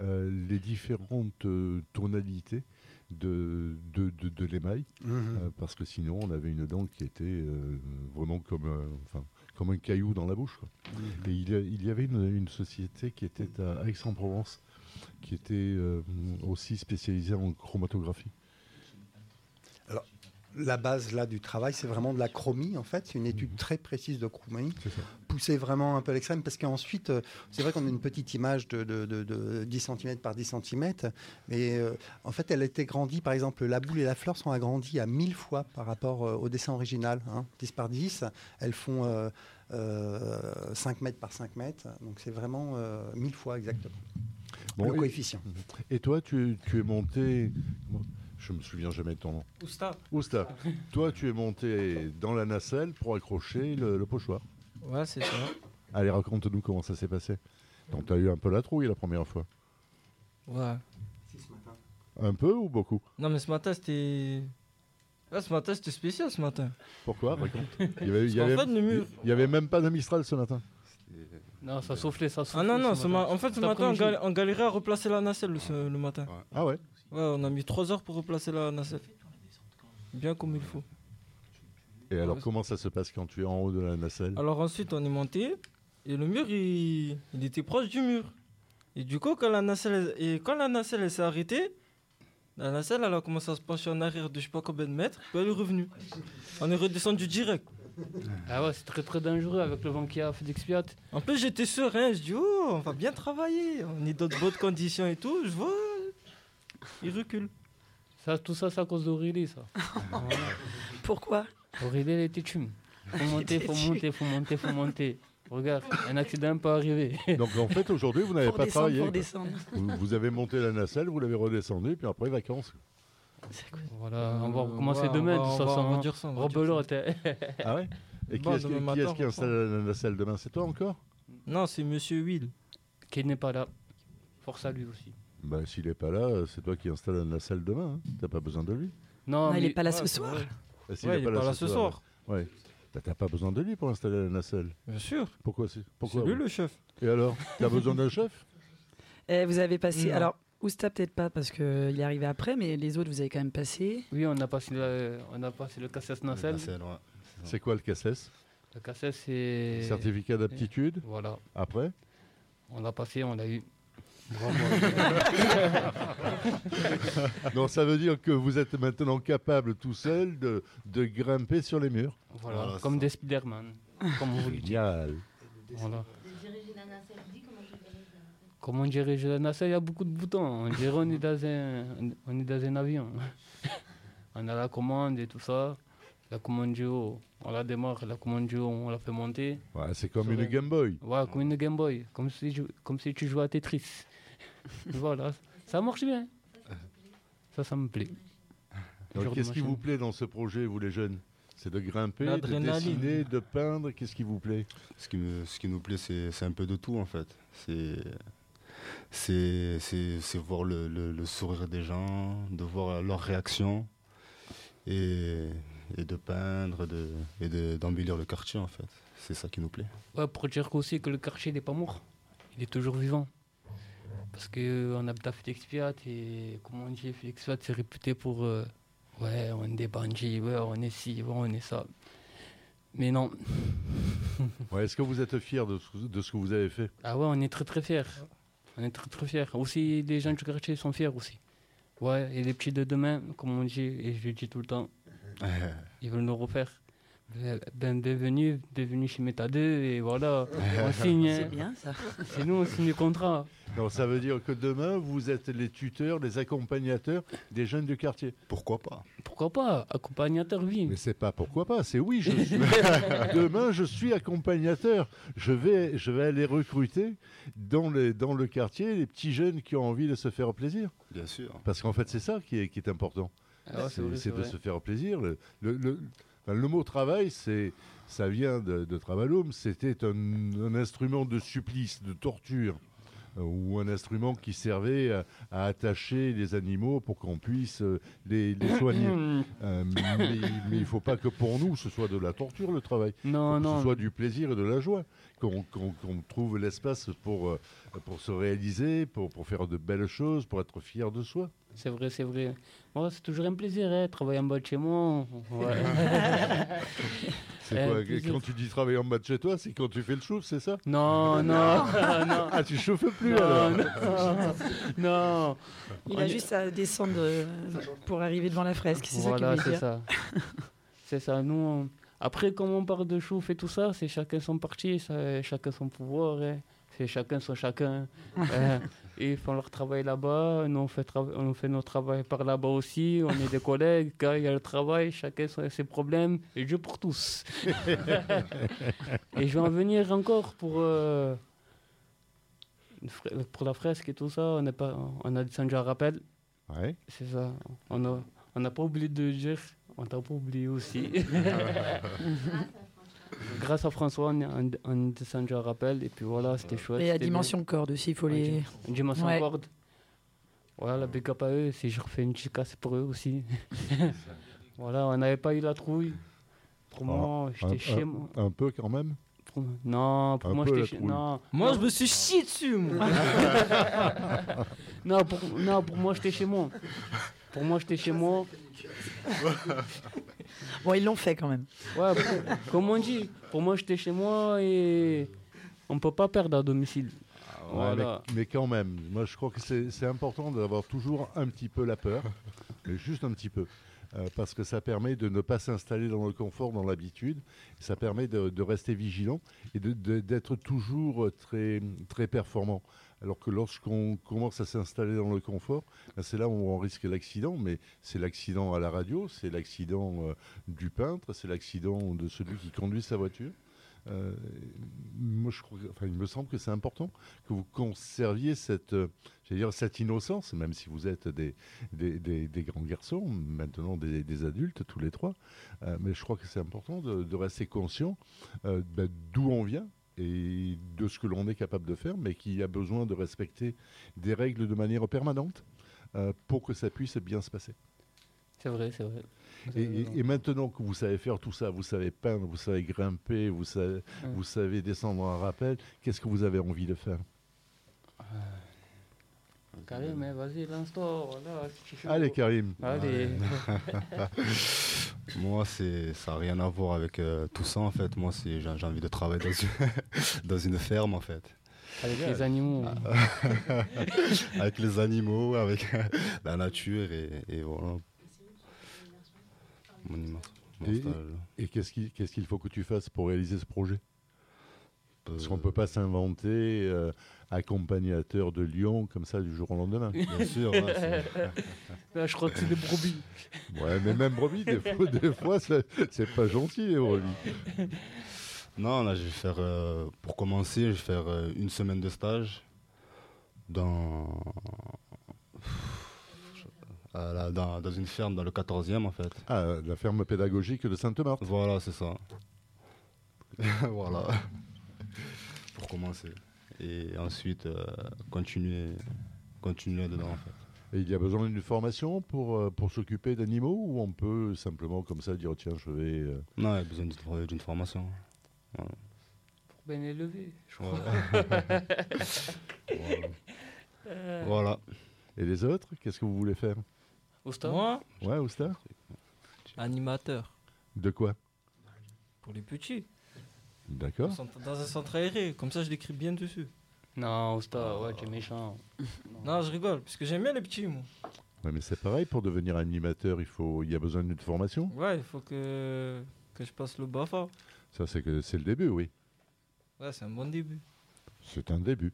euh, les différentes euh, tonalités de, de, de- de l'émail, hum. euh, parce que sinon on avait une dent qui était euh, vraiment comme, un- enfin, comme un caillou dans la bouche. quoi. Et il y, a- il y avait une, une société qui était à Aix-en-Provence, qui était euh, aussi spécialisée en chromatographie. La base là du travail, c'est vraiment de la chromie en fait. C'est une étude très précise de chromie, poussée vraiment un peu à l'extrême parce qu'ensuite, euh, c'est vrai qu'on a une petite image de, de- de- de 10 cm par 10 cm, mais euh, en fait, elle a été grandie. Par exemple, la boule et la fleur sont agrandies à 1000 fois par rapport euh, au dessin original. hein. 10 par 10, elles font euh, euh, 5 mètres par 5 mètres, donc c'est vraiment euh, 1000 fois exactement. Bon, le coefficient. Et toi, tu, tu es monté. Je me souviens jamais de ton nom. Ousta. Ousta. toi, tu es monté dans la nacelle pour accrocher le, le pochoir. Ouais, c'est ça. Allez, raconte-nous comment ça s'est passé. Donc, tu as eu un peu la trouille la première fois. Ouais. Un peu ou beaucoup? Non, mais ce matin, c'était. Là, ce matin, c'était spécial ce matin. Pourquoi? Raconte. Il y avait, il y avait- fait, le mur- il y avait même pas de Mistral ce matin. Non, ça soufflait, ça soufflait. Ah non, non, ce ce matin. ma- en fait, ce matin, on, après-midi. gal- on galérait à replacer la nacelle le, ce- le matin. Ah ouais? Ouais, on a mis 3 heures pour replacer la nacelle. Bien comme il faut. Et alors, comment ça se passe quand tu es en haut de la nacelle? Alors ensuite, on est monté et le mur, il, il était proche du mur. Et du coup, quand la nacelle, et quand la nacelle elle s'est arrêtée, la nacelle, elle a commencé à se pencher en arrière de je sais pas combien de mètres, puis elle est revenue. On est redescendu direct. Ah ouais, c'est très très dangereux avec le vent qu'il y a à d'expiat. En plus, j'étais serein, je dis, oh, on va bien travailler, on est dans de bonnes conditions et tout, je vois, il recule. Ça, tout ça, c'est à cause d'Aurélie, ça. Pourquoi Aurélie, elle était tume. Faut monter, faut monter, faut monter, faut monter. Regarde, un accident peut arriver. Donc, en fait, aujourd'hui, vous n'avez Pour pas travaillé. pour quoi. descendre. Vous, vous avez monté la nacelle, vous l'avez redescendu, puis après, vacances. Voilà, on va Euh, recommencer ouais, demain, on de va- on va- dire ça, Rebelote. hein. Ah ouais Et qui Bon, est-ce qui, installe la nacelle demain? C'est toi encore? Non, c'est Monsieur Will. Qui n'est pas là. Force à lui aussi. Bah, s'il n'est pas là, c'est toi qui installes la nacelle demain. Hein. T'as pas besoin de lui. Non, Ah, il mais est pas là ce soir. vrai. Et s'il Ouais, est il est pas là ce soir. Ouais. Bah, t'as pas besoin de lui pour installer la nacelle. Bien sûr. Pourquoi c'est Pourquoi C'est lui le chef. Et alors T'as besoin d'un chef? Eh, vous avez passé. Non. Alors, Ousta, peut-être pas, parce qu'il est arrivé après, mais les autres, vous avez quand même passé. oui, on a passé, le- on a passé le cassette nacelle. Ouais. C'est quoi le CACES Le cassette, c'est. Certificat d'aptitude? Voilà. Après? On l'a passé, on l'a eu. Non, ça veut dire que vous êtes maintenant capable tout seul de, de grimper sur les murs. Voilà, Voilà, comme ça. des Spider-Man. comme vous le dites. Génial. Voilà. Comment dirige la nacelle Il y a beaucoup de boutons. On dirait on est dans un, on est dans un avion. on a la commande et tout ça. La commande du haut, on la démarre. La commande du haut, on la fait monter. Ouais, c'est comme une Game Boy. Ouais, comme une Game Boy. Comme si, je- comme si tu jouais à Tetris. voilà. Ça marche bien. Ça, ça me plaît. Qu'est-ce qui vous plaît dans ce projet, vous les jeunes? C'est de grimper, de dessiner, de peindre. Qu'est-ce qui vous plaît? Ce qui, me- ce qui nous plaît, c'est un peu de tout en fait. C'est voir le, le- le sourire des gens, de voir leur réaction et, et de peindre de, et de- d'embellir le quartier en fait. C'est ça qui nous plaît. Ouais, pour dire aussi que le quartier n'est pas mort. Il est toujours vivant. Parce qu'on habite à Félix-Piat et, comme on dit, Félix-Piat, c'est réputé pour. euh, ouais, on est des bandits, ouais, on est ci, ouais, on est ça. Mais non. Ouais, Est-ce que vous êtes fier de, ce- de ce que vous avez fait? Ah ouais, on est très très fiers. On est très très fiers. Aussi, les gens du quartier sont fiers aussi. Ouais, et les petits de demain, comme on dit, et je le dis tout le temps, ils veulent nous refaire. Ben, bienvenue, bienvenue chez Meta 2, et voilà, on signe. C'est hein. bien, ça. C'est nous, on signe le contrat. Non, ça veut dire que demain, vous êtes les tuteurs, les accompagnateurs des jeunes du quartier. Pourquoi pas? Pourquoi pas? Accompagnateur, oui. Mais c'est pas pourquoi pas, c'est oui, je suis. demain, je suis accompagnateur. Je vais, je vais aller recruter dans, les, dans le quartier les petits jeunes qui ont envie de se faire plaisir. Bien sûr. Parce qu'en fait, c'est ça qui est, qui est important. Ah c'est c'est de vrai. se faire plaisir. Le, le, le- enfin, le mot travail, c'est, ça vient de, de. C'était un, un instrument de supplice, de torture, euh, ou un instrument qui servait à, à attacher les animaux pour qu'on puisse euh, les, les soigner. Euh, mais, mais il ne faut pas que pour nous, ce soit de la torture, le travail. Non, que ce non. soit du plaisir et de la joie. Qu'on trouve l'espace pour, euh, pour se réaliser, pour, pour faire de belles choses, pour être fier de soi. C'est vrai, c'est vrai. Moi, c'est toujours un plaisir, hein, travailler en bas de chez moi. Ouais. C'est quoi plaisir. Quand tu dis travailler en bas de chez toi, c'est quand tu fais le chauffe, c'est ça? Non, non, non. Ah, tu chauffes plus Non, alors non, non. Il a est- juste à descendre euh, pour arriver devant la fresque, c'est Voilà, ça qu'il c'est veut dire. ça. c'est ça. Nous, on- après, comme on parle de chauffe et tout ça, c'est chacun son parti, ça- chacun son pouvoir. hein. C'est chacun son chacun. Euh, ils font leur travail là-bas, nous on fait, on fait notre travail par là-bas aussi. On est des collègues, quand il y a le travail, chacun son- ses problèmes, et Dieu pour tous. et je vais en venir encore pour, euh, pour la fresque et tout ça. On, est pas, on a descendu à rappel. Ouais. C'est ça. On a- on n'a pas oublié de dire, on t'a pas oublié aussi. Grâce à François, on est, on, on descendu à rappel et puis voilà, c'était chouette. Et la c'était dimension corde aussi, il faut les. bien. Une dimension Ouais. corde. Voilà, la big up à eux, si je refais une petite casse pour eux aussi. voilà, on n'avait pas eu la trouille. Pour moi, un, j'étais chez moi. un peu quand même. Pour- Non, pour Un moi, j'étais chez. Non, Moi, je me suis chié dessus, moi. non, pour, non, pour moi, j'étais chez moi. Pour moi, j'étais chez moi. Bon, ils l'ont fait quand même. Ouais, pour- comme on dit, pour moi j'étais chez moi et on peut pas perdre à domicile. Ouais, Voilà. mais, mais quand même, moi je crois que c'est important d'avoir toujours un petit peu la peur, mais juste un petit peu. Euh, parce que ça permet de ne pas s'installer dans le confort, dans l'habitude. Ça permet de, de rester vigilant et d'être toujours très, très performant. Alors que lorsqu'on commence à s'installer dans le confort, ben, c'est là où on risque l'accident. Mais c'est l'accident à la radio, c'est l'accident euh, du peintre, c'est l'accident de celui qui conduit sa voiture. Euh, moi, je crois, enfin, il me semble que c'est important que vous conserviez cette, euh, dire cette innocence, même si vous êtes des, grands garçons, maintenant des, adultes tous les trois. Mais je crois que c'est important de, rester conscient ben, d'où on vient et de ce que l'on est capable de faire, mais qui a besoin de respecter des règles de manière permanente euh, pour que ça puisse bien se passer. C'est vrai, c'est vrai. Et, et- et maintenant que vous savez faire tout ça, vous savez peindre, vous savez grimper, vous savez, vous savez descendre un rappel, qu'est-ce que vous avez envie de faire? Karim, mais vas-y, lance-toi. Allez Karim, Allez. Moi, c'est, ça n'a rien à voir avec euh, tout ça en fait. Moi, c'est, j'ai, j'ai envie de travailler dans une, dans une ferme en fait. Avec les animaux. avec les animaux, avec la nature et, et voilà. Mon immense- Et- qu'est-ce qu'il qu'est-ce qu'il faut que tu fasses pour réaliser ce projet? Parce qu'on ne Euh, peut pas s'inventer euh, accompagnateur de Lyon comme ça du jour au lendemain. Bien sûr, Là, je crois que c'est des brebis. Ouais, mais même brebis, des fois, des fois c'est pas gentil les brebis. Non, là, je vais faire, euh, pour commencer, je vais faire euh, une semaine de stage dans, à la- dans, dans une ferme dans le 14e, en fait. Ah, la ferme pédagogique de Sainte-Marthe. Voilà, c'est ça. voilà. pour commencer. Et ensuite, euh, continuer, continuer dedans, en fait. Et il y a besoin d'une formation pour, euh, pour s'occuper d'animaux ou on peut simplement comme ça dire tiens je vais... euh, Non, il y a besoin d'une- formation. Pour bien élever, je crois. Voilà. Euh, Voilà. Et les autres, qu'est-ce que vous voulez faire? Oustad Moi, Ouais, Oustar animateur. De quoi? Pour les petits. D'accord. Dans un centre aéré. Comme ça, je l'écris bien dessus. Non, Oustad, ouais, tu es méchant. Non, je rigole. Parce que j'aime bien les petits, moi. Ouais, mais c'est pareil, pour devenir animateur, il, faut, il y a besoin d'une formation. Ouais, il faut que, que je passe le BAFA. Ça, c'est que c'est le début, oui. Ouais, c'est un bon début. C'est un début.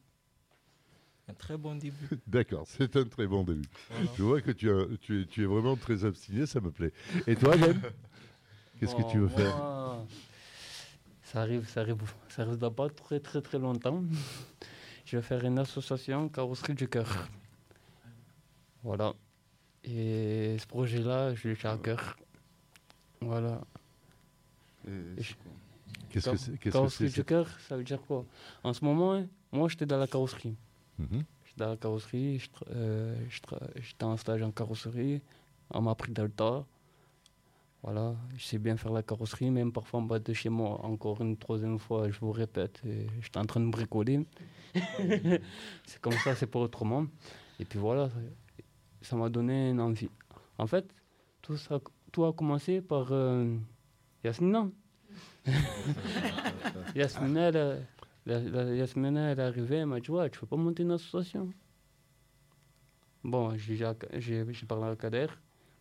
Un très bon début. D'accord, c'est un très bon début. Voilà. Je vois que tu, as- tu, es, tu es vraiment très obstiné, ça me plaît. Et toi, Qu'est-ce que tu veux faire? Ça arrive, ça arrive, ça arrive dans pas très très très longtemps. Je vais faire une association carrosserie du cœur. Voilà. Et ce projet-là, je l'ai à cœur. Voilà. Qu'est-ce que c'est Carrosserie du cœur, ça veut dire quoi? En ce moment, moi j'étais dans la carrosserie. Mhm. J'étais dans la carrosserie, euh, j'étais en stage en carrosserie. On m'a pris Delta. Voilà, je sais bien faire la carrosserie, même parfois en bas de chez moi. Encore une troisième fois, je vous répète, euh, j'étais en train de bricoler. c'est comme ça, c'est pas autrement. Et puis voilà, ça- m'a donné une envie. En fait, tout, ça, tout a commencé par euh, Yasmina. Yasmina, elle, la- elle est arrivée, elle m'a dit Ouais, tu veux pas monter une association? Bon, j'ai parlé à Kader.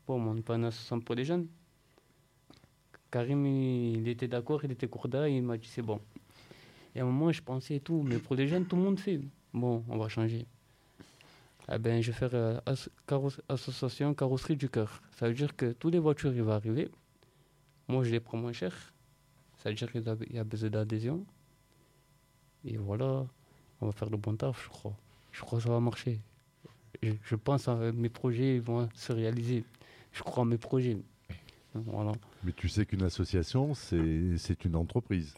Bon, on monte pas une association pour les jeunes. Karim, il, était d'accord, il était courda, il m'a dit C'est bon. Et à un moment, je pensais tout, mais pour les jeunes, tout le monde fait. Bon, on va changer. Eh ben, je vais faire euh, association carrosserie du cœur. Ça veut dire que toutes les voitures, ils vont arriver. Moi, je les prends moins cher. Ça veut dire qu'il y a- besoin d'adhésion. Et voilà, on va faire le bon taf, je crois. Je crois que ça va marcher. Je, je pense que mes projets vont se réaliser. Je crois en mes projets. Voilà. Mais tu sais qu'une association, c'est une entreprise.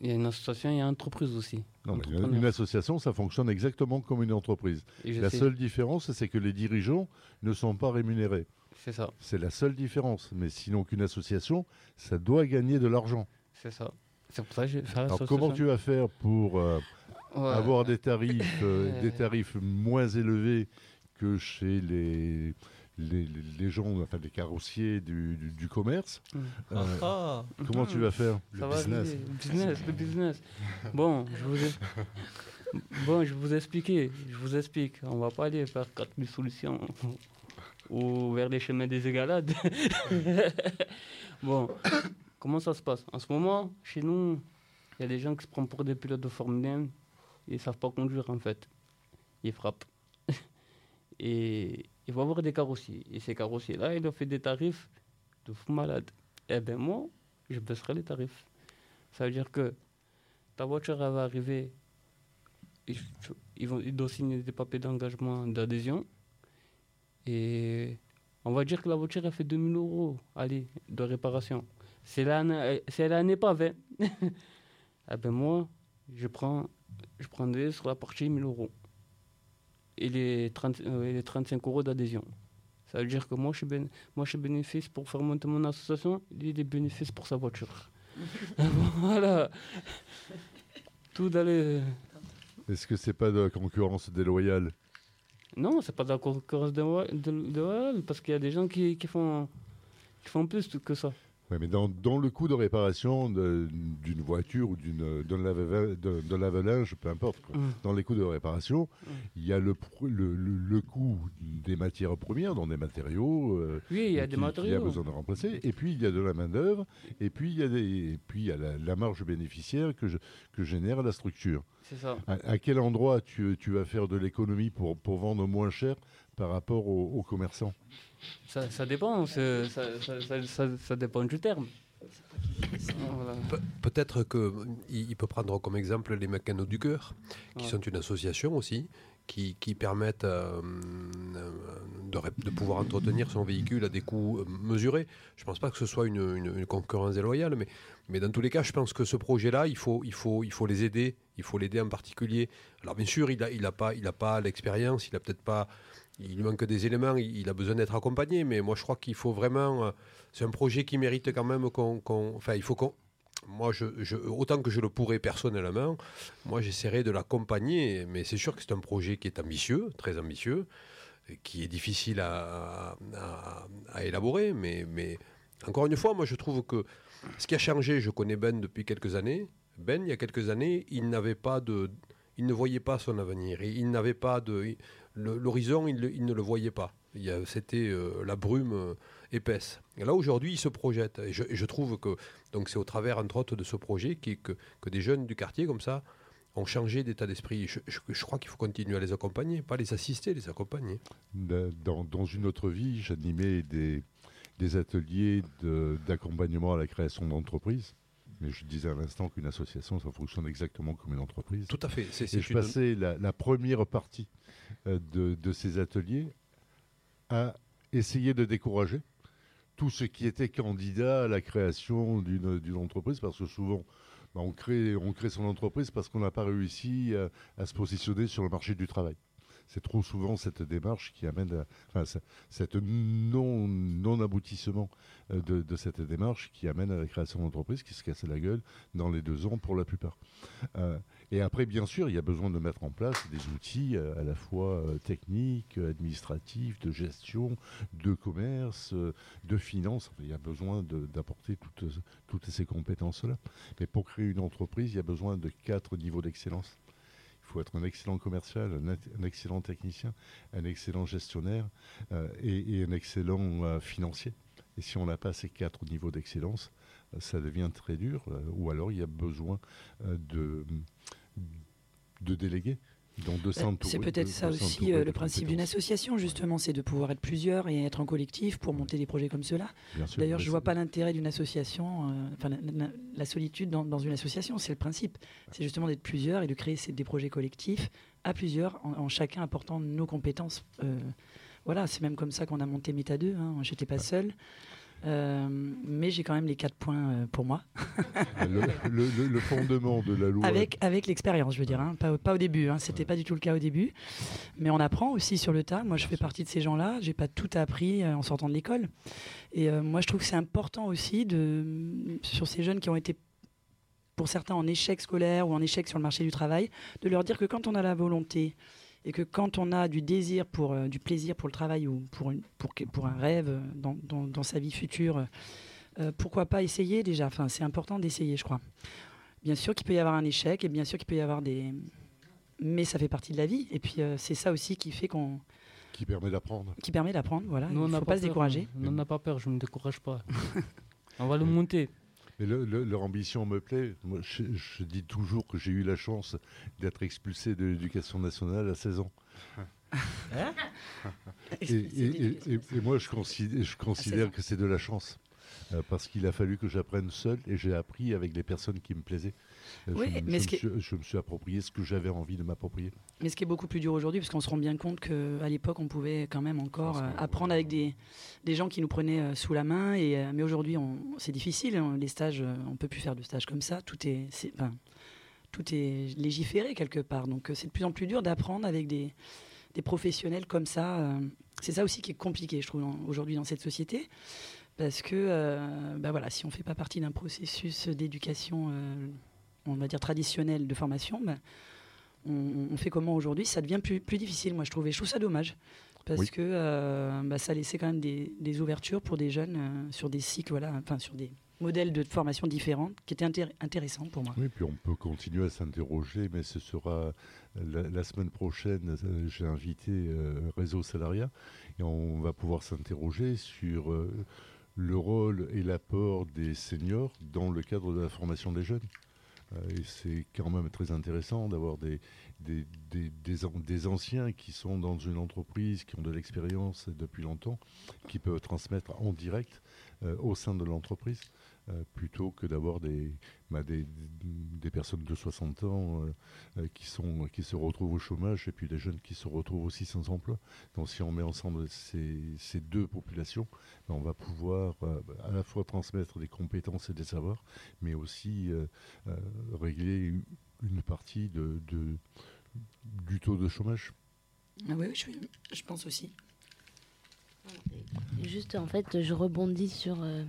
Il y a une association, il y a une entreprise aussi. Non, mais une, association, ça fonctionne exactement comme une entreprise. La sais- seule différence, c'est que les dirigeants ne sont pas rémunérés. C'est ça, C'est la seule différence. Mais sinon qu'une association, ça doit gagner de l'argent. c'est ça. C'est pour ça que faire Alors comment tu vas faire pour euh, Ouais. avoir des tarifs, Euh. des tarifs moins élevés que chez les, les, les gens, enfin les carrossiers du, du- du commerce Mm. Euh, Ah, Comment tu vas faire Ça Le va business. arriver. business, le business. Bon, je vous ai... bon, je vous expliquer, je vous explique. On va pas aller vers 4000 solutions ou vers les chemins des égalades. bon, comment ça se passe? En ce moment, chez nous, il y a des gens qui se prennent pour des pilotes de Formule 1 ils savent pas conduire en fait. Ils frappent. Et il va avoir des carrossiers. Et ces carrossiers-là, ils ont fait des tarifs de fou malade. Eh ben moi, je baisserai les tarifs. Ça veut dire que ta voiture elle va arriver, ils, vont, ils doivent signer des papiers d'engagement, d'adhésion. Et on va dire que la voiture elle fait 2000 euros de réparation. L'année, c'est l'année pas 20. eh ben moi, je prends, je prendrai sur la partie 1000 euros. Et les, 30, euh, et les 35 euros d'adhésion. Ça veut dire que moi je, suis moi, je suis bénéfice pour faire monter mon association, lui, il est bénéfice pour sa voiture. voilà. Tout dans les... Est-ce que c'est pas de la concurrence déloyale? Non, c'est pas de la concurrence de- parce qu'il y a des gens qui, qui font, qui font plus que ça. Mais dans, dans le coût de réparation d'une voiture ou d'une- d'un lave- d'un d'un lave-linge, peu importe, quoi. Mm. dans les coûts de réparation, Mm. il y a le, pr- le, le- le coût des matières premières, dans des matériaux. euh, Oui, il y a qui- des Qui a matériaux. besoin de remplacer. Et puis, il y a de la main-d'œuvre. Et puis, il y a, des, et puis, il y a la, la marge bénéficiaire que, je- que génère la structure. C'est ça. À, à quel endroit tu, tu vas faire de l'économie pour, pour vendre moins cher par rapport aux, aux commerçants Ça, ça dépend, ça, ça, ça, ça- ça dépend du terme. Voilà. Pe- Peut-être qu'il il peut prendre comme exemple les mécanos du cœur, qui Ouais. sont une association aussi, qui, permettent euh, de, pouvoir entretenir son véhicule à des coûts euh, mesurés. Je ne pense pas que ce soit une, concurrence déloyale, mais, mais dans tous les cas, je pense que ce projet-là, il faut, il, faut, il faut les aider, il faut l'aider en particulier. Alors bien sûr, il n'a il a pas, l'expérience, il a peut-être pas... Il lui manque des éléments, il, a besoin d'être accompagné, mais moi je crois qu'il faut vraiment... euh, C'est un projet qui mérite quand même qu'on- enfin, il faut qu'on... Moi, je, autant que je le pourrais personnellement, moi j'essaierai de l'accompagner, mais c'est sûr que c'est un projet qui est ambitieux, très ambitieux, qui est difficile à, élaborer, mais, encore une fois, moi je trouve que ce qui a changé, je connais Ben depuis quelques années, Ben, il y a quelques années, il n'avait pas de... Il ne voyait pas son avenir, il n'avait pas de... L'horizon, il, ne le voyait pas. C'était euh, la brume euh, épaisse. Et là, aujourd'hui, il se projette. Et je, et je trouve que donc c'est au travers, entre autres, de ce projet qui, que, que des jeunes du quartier, comme ça, ont changé d'état d'esprit. Je, je- je crois qu'il faut continuer à les accompagner, pas les assister, les accompagner. dans, dans une autre vie, j'animais des, des ateliers de- d'accompagnement à la création d'entreprises. Mais je disais à l'instant qu'une association, ça fonctionne exactement comme une entreprise. Tout à fait. C'est, Et c'est je une- passais la, la première partie euh, de, de ces ateliers à essayer de décourager tous ceux qui étaient candidats à la création d'une entreprise, parce que souvent, bah, on, crée, on crée son entreprise parce qu'on n'a pas réussi à se positionner sur le marché du travail. C'est trop souvent cette démarche qui amène à, enfin, ce- cette non, non-aboutissement euh, de, cette démarche qui amène à la création d'entreprises qui se cassent la gueule dans les deux ans pour la plupart. Euh, et après, bien sûr, il y a besoin de mettre en place des outils euh, à la fois techniques, administratifs, de gestion, de commerce, de finance. Il y a besoin d'apporter toutes, toutes ces compétences-là. Mais pour créer une entreprise, il y a besoin de quatre niveaux d'excellence. Faut être un excellent commercial, un, excellent technicien, un excellent gestionnaire euh, et, un excellent euh, financier. Et si on n'a pas ces quatre niveaux d'excellence, euh, ça devient très dur. ou alors il y a besoin de, de déléguer. Euh, C'est peut-être ça aussi euh, le principe d'une association, justement, c'est de pouvoir être plusieurs et être en collectif pour monter des projets comme sûr, D'ailleurs, je vois c'est- pas l'intérêt d'une association, euh, enfin la, la- la solitude dans, dans une association, c'est le principe. C'est justement d'être plusieurs et de créer des projets collectifs à plusieurs, en, en chacun apportant nos compétences. Euh, voilà, c'est même comme ça qu'on a monté Meta 2. Hein. J'étais pas seul. Euh, mais j'ai quand même les quatre points euh, pour moi, le, le- fondement de la loi. avec, avec l'expérience, je veux dire, hein. pas, au- pas au début, hein. c'était pas du tout le cas au début, mais on apprend aussi sur le tas. Moi, je fais partie de ces gens-là, j'ai pas tout appris euh, en sortant de l'école, et moi, je trouve que c'est important aussi de sur ces jeunes qui ont été pour certains en échec scolaire ou en échec sur le marché du travail, de leur dire que quand on a la volonté et que quand on a du désir pour euh, du plaisir pour le travail ou pour une, pour, un rêve euh, dans, dans- dans sa vie future, euh, pourquoi pas essayer déjà? Enfin, c'est important d'essayer, je crois. Bien sûr qu'il peut y avoir un échec et bien sûr qu'il peut y avoir des, mais ça fait partie de la vie. Et puis euh, c'est ça aussi qui fait qu'on, qui permet d'apprendre. qui permet d'apprendre. Voilà, Nous, il n'a faut pas se peur, décourager. Nous, on n'a pas peur, je ne me décourage pas. on va le monter. Mais le- le- leur ambition me plaît. Moi, je, je dis toujours que j'ai eu la chance d'être expulsé de l'éducation nationale à 16 ans. Et- et- et- et moi, je considère, je considère que c'est de la chance. Euh, parce qu'il a fallu que j'apprenne seul et j'ai appris avec les personnes qui me plaisaient. Euh, Oui, je, me- mais je me est- suis, je me suis approprié ce que j'avais envie de m'approprier. Mais ce qui est beaucoup plus dur aujourd'hui, parce qu'on se rend bien compte qu'à l'époque, on pouvait quand même encore euh, que- apprendre avec des, des gens qui nous prenaient euh, sous la main. Et, euh, mais aujourd'hui, on- c'est difficile. hein, Les stages, euh, on peut plus faire de stages comme ça. Tout est, tout est légiféré quelque part. Donc euh, c'est de plus en plus dur d'apprendre avec des, des professionnels comme ça. euh. C'est ça aussi qui est compliqué, je trouve, aujourd'hui dans cette société. Parce que euh, bah voilà, si on ne fait pas partie d'un processus d'éducation, euh, on va dire traditionnel de formation, bah, on, on fait comment aujourd'hui? Ça devient plus, plus difficile, moi je trouve. Et je trouve ça dommage. Parce Oui. que euh, bah, ça laissait quand même des, des ouvertures pour des jeunes sur des cycles, voilà, enfin sur des modèles de formation différents qui étaient intér- intéressants pour moi. Oui, puis on peut continuer à s'interroger, mais ce sera la, la semaine prochaine. J'ai invité Réseau Salariat et on va pouvoir s'interroger sur le rôle et l'apport des seniors dans le cadre de la formation des jeunes. Euh, c'est quand même très intéressant d'avoir des anciens qui sont dans une entreprise, qui ont de l'expérience depuis longtemps, qui peuvent transmettre en direct euh, au sein de l'entreprise, euh, plutôt que d'avoir des, bah, des, des personnes de 60 ans euh, euh, qui, sont, qui se retrouvent au chômage et puis des jeunes qui se retrouvent aussi sans emploi. Donc si on met ensemble ces, ces deux populations, ben, on va pouvoir euh, à la fois transmettre des compétences et des savoirs, mais aussi euh, euh, régler une- une partie de, de- du taux de chômage. Ah oui, je, je pense aussi. Juste, en fait, je rebondis sur, euh,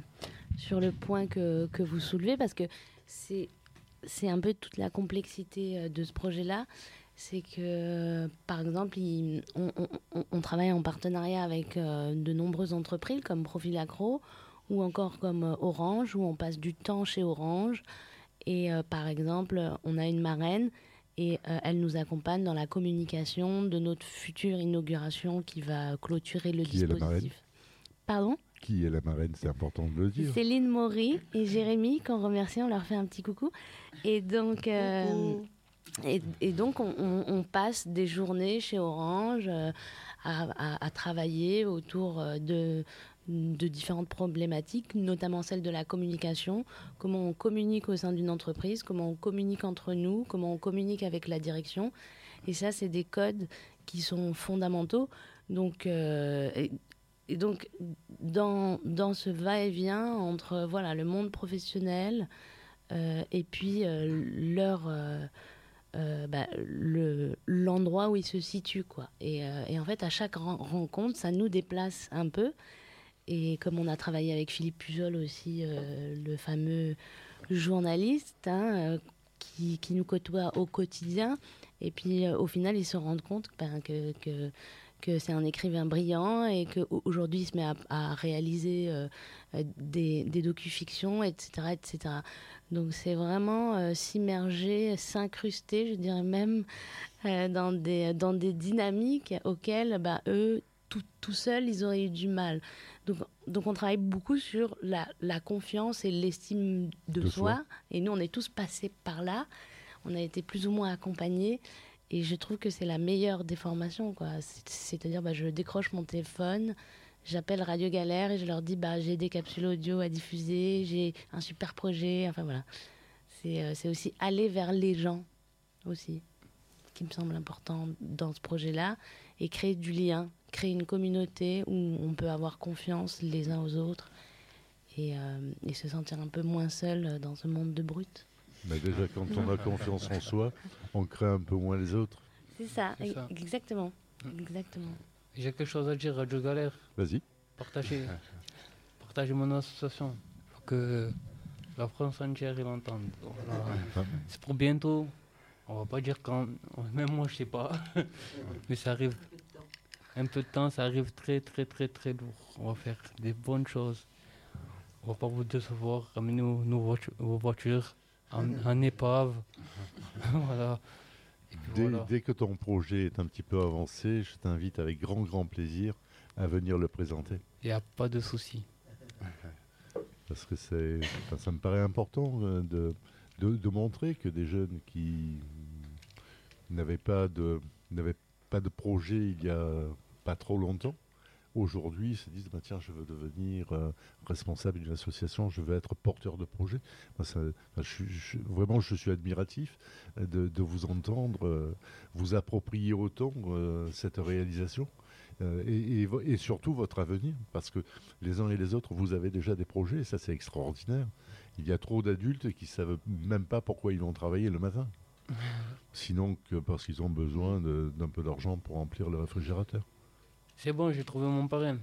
sur le point que, que vous soulevez parce que c'est, c'est un peu toute la complexité euh, de ce projet-là. C'est que, par exemple, il- on, on- on- on travaille en partenariat avec euh, de nombreuses entreprises comme Profil Accro ou encore comme euh, Orange, où on passe du temps chez Orange. Et euh, par exemple, on a une marraine et euh, elle nous accompagne dans la communication de notre future inauguration qui va clôturer le Qui est la marraine? dispositif. Pardon? Qui est la marraine C'est important de le dire. Céline Maury et Jérémy, qu'on remercie, on leur fait un petit coucou. Et donc, euh, et, et donc on, on- on passe des journées chez Orange euh, à, à- à travailler autour euh, de, de différentes problématiques, notamment celle de la communication, comment on communique au sein d'une entreprise, comment on communique entre nous, comment on communique avec la direction. Et ça, c'est des codes qui sont fondamentaux. Donc, euh, et, donc dans, dans ce va-et-vient entre voilà, le monde professionnel euh, et puis euh, leur, euh, bah, le- l'endroit où il se situe. Quoi. Et, et en fait, à chaque ren- rencontre, ça nous déplace un peu. Et comme on a travaillé avec Philippe Pujol aussi, le fameux journaliste hein, qui, qui nous côtoie au quotidien, et puis au final, ils se rendent compte ben, que, que, que c'est un écrivain brillant et qu'aujourd'hui, il se met à, à réaliser euh, des, des docu-fictions, etc., etc. Donc c'est vraiment euh, s'immerger, s'incruster, je dirais même, euh, dans, des, dans des dynamiques auxquelles bah, eux, tout, tout seuls, ils auraient eu du mal. Donc, donc on travaille beaucoup sur la, la confiance et l'estime de, De soi. soi. Et nous, on est tous passés par là. On a été plus ou moins accompagnés. Et je trouve que c'est la meilleure des formations. quoi. C'est- C'est-à-dire, bah, je décroche mon téléphone, j'appelle Radio Galère et je leur dis bah, j'ai des capsules audio à diffuser, j'ai un super projet. Enfin voilà. C'est euh, c'est aussi aller vers les gens aussi, qui me semble important dans ce projet-là, et créer du lien, créer une communauté où on peut avoir confiance les uns aux autres et, euh, et se sentir un peu moins seul dans ce monde de brut. Mais déjà, quand on a confiance en soi, on craint un peu moins les autres. C'est ça, exactement. Exactement. J'ai quelque chose à dire, Radio Galère. Vas-y. Partagez, partagez mon association. Faut que la France entière l'entende. Voilà. C'est pour bientôt. On va pas dire quand. Même moi, je sais pas. Mais ça arrive. Un peu de temps, ça arrive très, très, très, très lourd. On va faire des bonnes choses. On va pas vous décevoir. Ramenez vos voitures en, en épave. voilà. Dès, voilà. dès que ton projet est un petit peu avancé, je t'invite avec grand, grand plaisir à venir le présenter. Il n'y a pas de souci. Parce que c'est, enfin, ça me paraît important euh, de, de, de montrer que des jeunes qui n'avaient pas de, n'avaient pas de projet il y a pas trop longtemps, aujourd'hui se disent bah, tiens, je veux devenir euh, responsable d'une association, je veux être porteur de projet. Ça- je vraiment, je suis admiratif de, de vous entendre euh, vous approprier autant euh, cette réalisation. et, et vo- et surtout votre avenir, parce que les uns et les autres, vous avez déjà des projets, et ça c'est extraordinaire. Il y a trop d'adultes qui savent même pas pourquoi ils vont travailler le matin. Sinon que parce qu'ils ont besoin d'un peu d'argent pour remplir le réfrigérateur. C'est bon, j'ai trouvé mon parrain.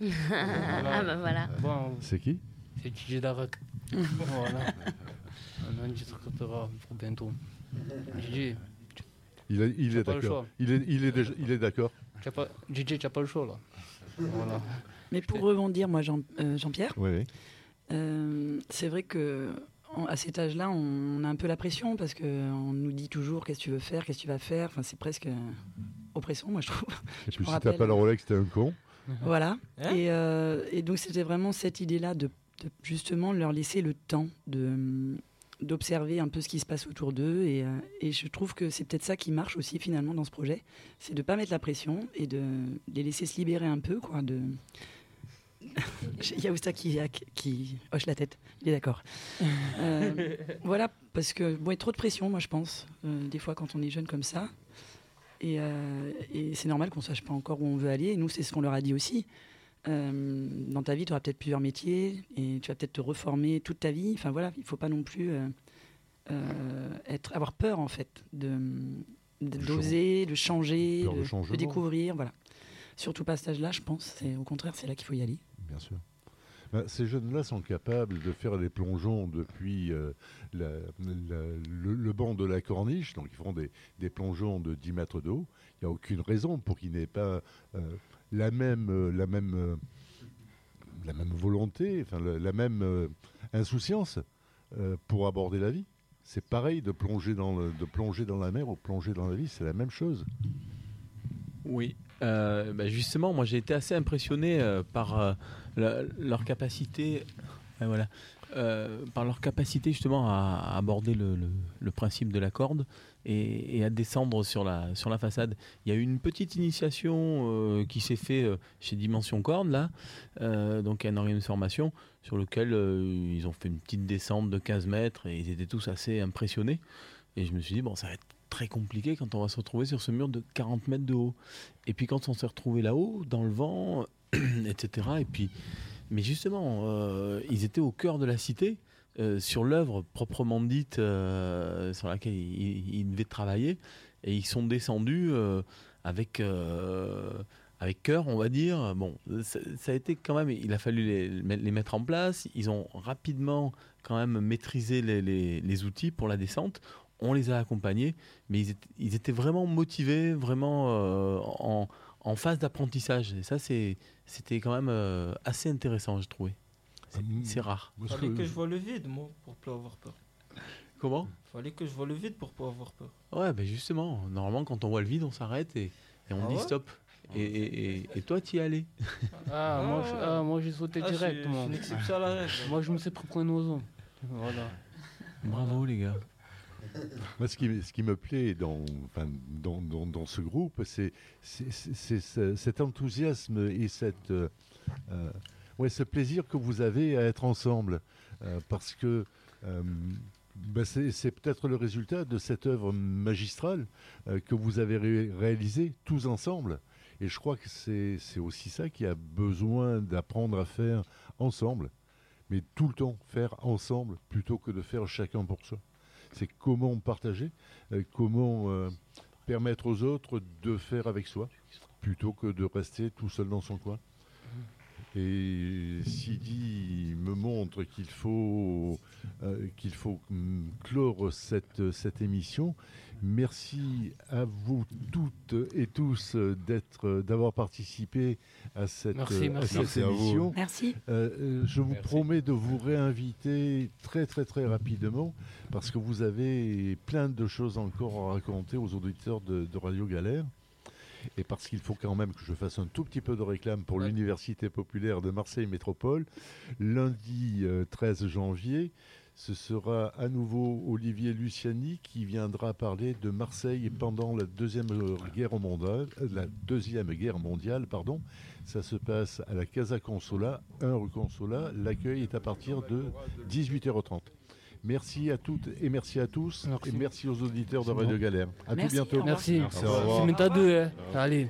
ah bah voilà. Bon, C'est qui? C'est DJ Darak. voilà. On en discutera pour bientôt. DJ, Il, est- il est pas le d'accord. choix. Il est, il est déjà- il est d'accord. t'as pas, DJ, t'as pas le choix là. Voilà. Mais pour rebondir, moi, Jean, euh, Jean-Pierre, Oui, oui. euh, c'est vrai que à cet âge-là, on a un peu la pression parce qu'on nous dit toujours qu'est-ce que tu veux faire, qu'est-ce que tu vas faire. Enfin, c'est presque euh, oppressant, moi, je trouve. Et puis si t'as pas le Rolex, t'es un con. Voilà. Hein et, euh, et donc c'était vraiment cette idée-là de, de justement leur laisser le temps de d'observer un peu ce qui se passe autour d'eux. Et, euh, et je trouve que c'est peut-être ça qui marche aussi finalement dans ce projet. C'est de pas mettre la pression et de les laisser se libérer un peu quoi de il y a Ousta qui, qui hoche la tête. Il est d'accord. Euh, voilà parce que bon il y a trop de pression moi je pense euh, des fois quand on est jeune comme ça et, euh, et c'est normal qu'on sache pas encore où on veut aller. Et nous, c'est ce qu'on leur a dit aussi. Euh, dans ta vie, tu auras peut-être plusieurs métiers et tu vas peut-être te reformer toute ta vie. Enfin voilà, il faut pas non plus euh, euh, être, avoir peur en fait de d'oser, de changer, de de, changement. de découvrir. Voilà. Surtout pas à cet âge-là, je pense. C'est au contraire, c'est là qu'il faut y aller. Bien sûr. Ben, ces jeunes-là sont capables de faire des plongeons depuis euh, le, banc de la corniche, donc ils font des, plongeons de 10 mètres de haut. Il n'y a aucune raison pour qu'ils n'aient pas euh, la même, euh, la même, la même volonté, enfin, la, même insouciance pour aborder la vie. C'est pareil de plonger, dans le- de plonger dans la mer ou plonger dans la vie, c'est la même chose. Oui, bah, justement, moi j'ai été assez impressionné par leur euh, par leur capacité justement à, aborder le, principe de la corde et, à descendre sur la, sur la façade. Il y a eu une petite initiation euh, qui s'est fait euh, chez Dimension Corde là, donc un organisme de formation sur lequel ils ont fait une petite descente de 15 mètres et ils étaient tous assez impressionnés. Et je me suis dit, bon, ça va être très compliqué quand on va se retrouver sur ce mur de 40 mètres de haut. Et puis quand on s'est retrouvé là-haut, dans le vent, etc. Et puis, mais justement, euh, ils étaient au cœur de la cité. euh, sur l'œuvre proprement dite euh, sur laquelle ils, devaient travailler. Et ils sont descendus avec, avec cœur, on va dire. Bon, ça, a été quand même, il a fallu les, mettre en place. Ils ont rapidement quand même maîtrisé les, outils pour la descente. On les a accompagnés, mais ils étaient, vraiment motivés, vraiment en, en phase d'apprentissage. Et ça, c'est- c'était quand même euh, assez intéressant, j'ai trouvé. C'est- Mm. C'est rare. Ce Fallait que- que je vois le vide, moi, pour pas avoir peur. Comment? Fallait que je vois le vide pour pas avoir peur. Ouais, ben justement, normalement, quand on voit le vide, on s'arrête et, et on Ah dit ouais? stop. Et, et, et, et toi, tu y allais Ah, moi, je- ah, j'ai sauté Ah, je direct. je moi. à la règle. Moi, je me suis pris pour un oiseau. Voilà. Bravo, les gars. Ce qui, me plaît dans, ce groupe, c'est c'est- c'est- c'est ce- cet enthousiasme et euh, euh, ce plaisir que vous avez à être ensemble. Euh, parce que bah, c'est peut-être le résultat de cette œuvre magistrale que vous avez ré- réalisée tous ensemble. Et je crois que c'est aussi ça qui a besoin d'apprendre à faire ensemble. Mais tout le temps, faire ensemble plutôt que de faire chacun pour soi c'est comment partager, euh, comment euh, permettre aux autres de faire avec soi, plutôt que de rester tout seul dans son coin. Et Sidi me montre qu'il faut, euh, qu'il faut clore cette, cette émission. Merci à vous toutes et tous d'être, d'avoir participé à cette, Merci, à merci. cette Merci à vous. émission. Merci. Euh, euh, je vous Merci. promets de vous réinviter très très très rapidement parce que vous avez plein de choses encore à raconter aux auditeurs de, de Radio Galère. Et parce qu'il faut quand même que je fasse un tout petit peu de réclame pour Ouais. l'Université populaire de Marseille Métropole. Lundi euh, 13 janvier, ce sera à nouveau Olivier Luciani qui viendra parler de Marseille pendant la deuxième euh, guerre mondiale. euh, La deuxième guerre mondiale, pardon. Ça se passe à la Casa Consola, 1 rue Consola. L'accueil est à partir de 18h30. Merci à toutes et merci à tous. Merci. Et merci aux auditeurs de Radio. Galère. À Merci, tout bientôt. Merci. Merci. C'est méta 2, hein. Allez.